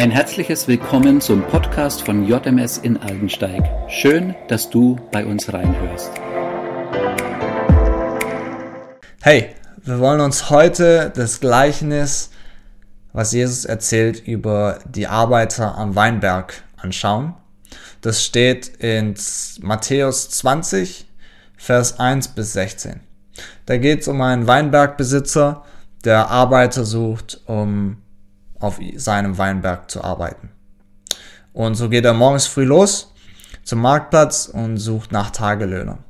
Ein herzliches Willkommen zum Podcast von JMS in Aldensteig. Schön, dass du bei uns reinhörst. Hey, wir wollen uns heute das Gleichnis, was Jesus erzählt über die Arbeiter am Weinberg anschauen. Das steht in Matthäus 20, Vers 1 bis 16. Da geht es um einen Weinbergbesitzer, der Arbeiter sucht, um auf seinem Weinberg zu arbeiten. Und so geht er morgens früh los zum Marktplatz und sucht nach Tagelöhnern.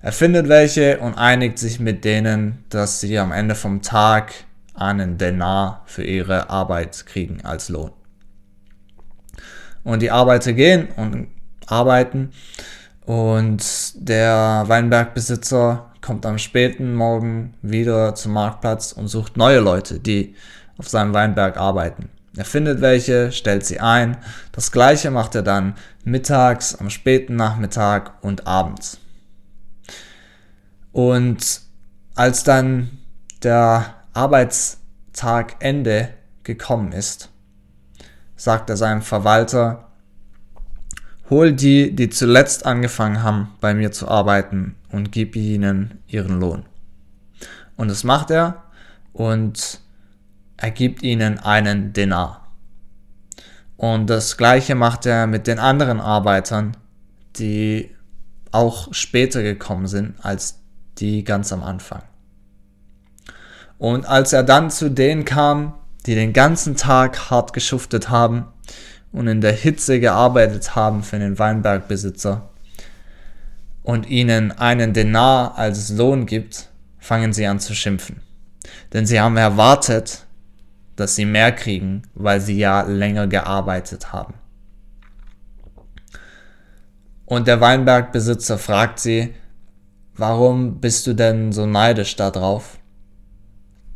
Er findet welche und einigt sich mit denen, dass sie am Ende vom Tag einen Denar für ihre Arbeit kriegen als Lohn. Und die Arbeiter gehen und arbeiten und der Weinbergbesitzer kommt am späten Morgen wieder zum Marktplatz und sucht neue Leute, die auf seinem Weinberg arbeiten. Er findet welche, stellt sie ein. Das gleiche macht er dann mittags, am späten Nachmittag und abends. Und als dann der Arbeitstagende gekommen ist, sagt er seinem Verwalter, hol die, die zuletzt angefangen haben, bei mir zu arbeiten und gib ihnen ihren Lohn. Und das macht er und er gibt ihnen einen Denar. Und das gleiche macht er mit den anderen Arbeitern, die auch später gekommen sind als die ganz am Anfang. Und als er dann zu denen kam, die den ganzen Tag hart geschuftet haben und in der Hitze gearbeitet haben für den Weinbergbesitzer und ihnen einen Denar als Lohn gibt, fangen sie an zu schimpfen. Denn sie haben erwartet, dass sie mehr kriegen, weil sie ja länger gearbeitet haben. Und der Weinbergbesitzer fragt sie, warum bist du denn so neidisch darauf,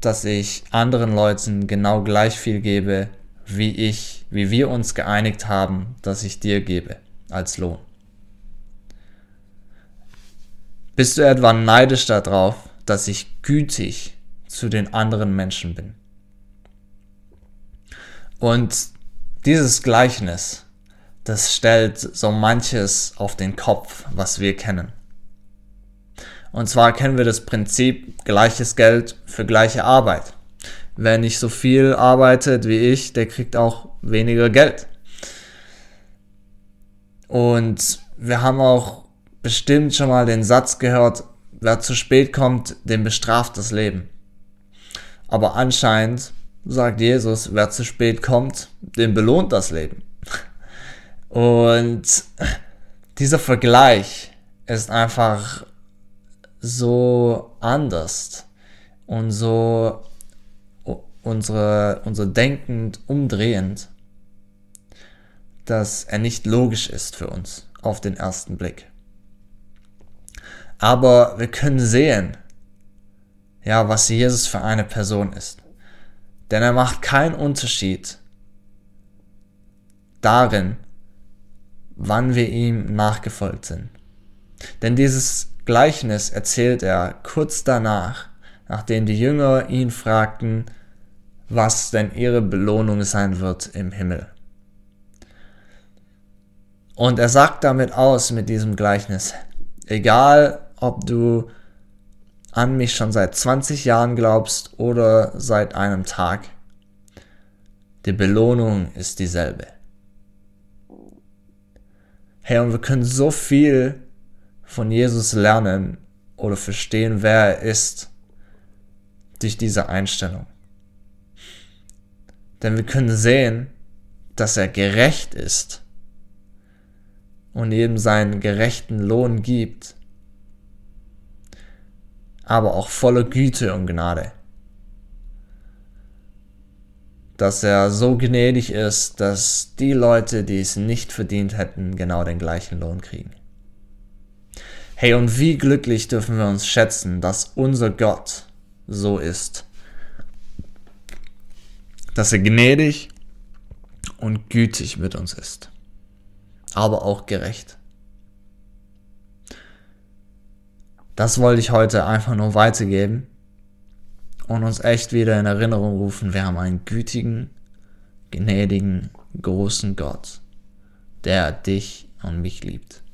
dass ich anderen Leuten genau gleich viel gebe, wie ich, wie wir uns geeinigt haben, dass ich dir gebe als Lohn? Bist du etwa neidisch darauf, dass ich gütig zu den anderen Menschen bin? Und dieses Gleichnis, das stellt so manches auf den Kopf, was wir kennen. Und zwar kennen wir das Prinzip gleiches Geld für gleiche Arbeit. Wer nicht so viel arbeitet wie ich, der kriegt auch weniger Geld. Und wir haben auch bestimmt schon mal den Satz gehört, wer zu spät kommt, dem bestraft das Leben. Aber anscheinend sagt Jesus, wer zu spät kommt, dem belohnt das Leben. Und dieser Vergleich ist einfach so anders und so unsere, unser Denkend umdrehend, dass er nicht logisch ist für uns auf den ersten Blick. Aber wir können sehen, ja, was Jesus für eine Person ist. Denn er macht keinen Unterschied darin, wann wir ihm nachgefolgt sind. Denn dieses Gleichnis erzählt er kurz danach, nachdem die Jünger ihn fragten, was denn ihre Belohnung sein wird im Himmel. Und er sagt damit aus mit diesem Gleichnis, egal ob du an mich schon seit 20 Jahren glaubst oder seit einem Tag, die Belohnung ist dieselbe. Hey, und wir können so viel von Jesus lernen oder verstehen, wer er ist, durch diese Einstellung. Denn wir können sehen, dass er gerecht ist und ihm seinen gerechten Lohn gibt aber auch voller Güte und Gnade. Dass er so gnädig ist, dass die Leute, die es nicht verdient hätten, genau den gleichen Lohn kriegen. Hey, und wie glücklich dürfen wir uns schätzen, dass unser Gott so ist. Dass er gnädig und gütig mit uns ist, aber auch gerecht. Das wollte ich heute einfach nur weitergeben und uns echt wieder in Erinnerung rufen. Wir haben einen gütigen, gnädigen, großen Gott, der dich und mich liebt.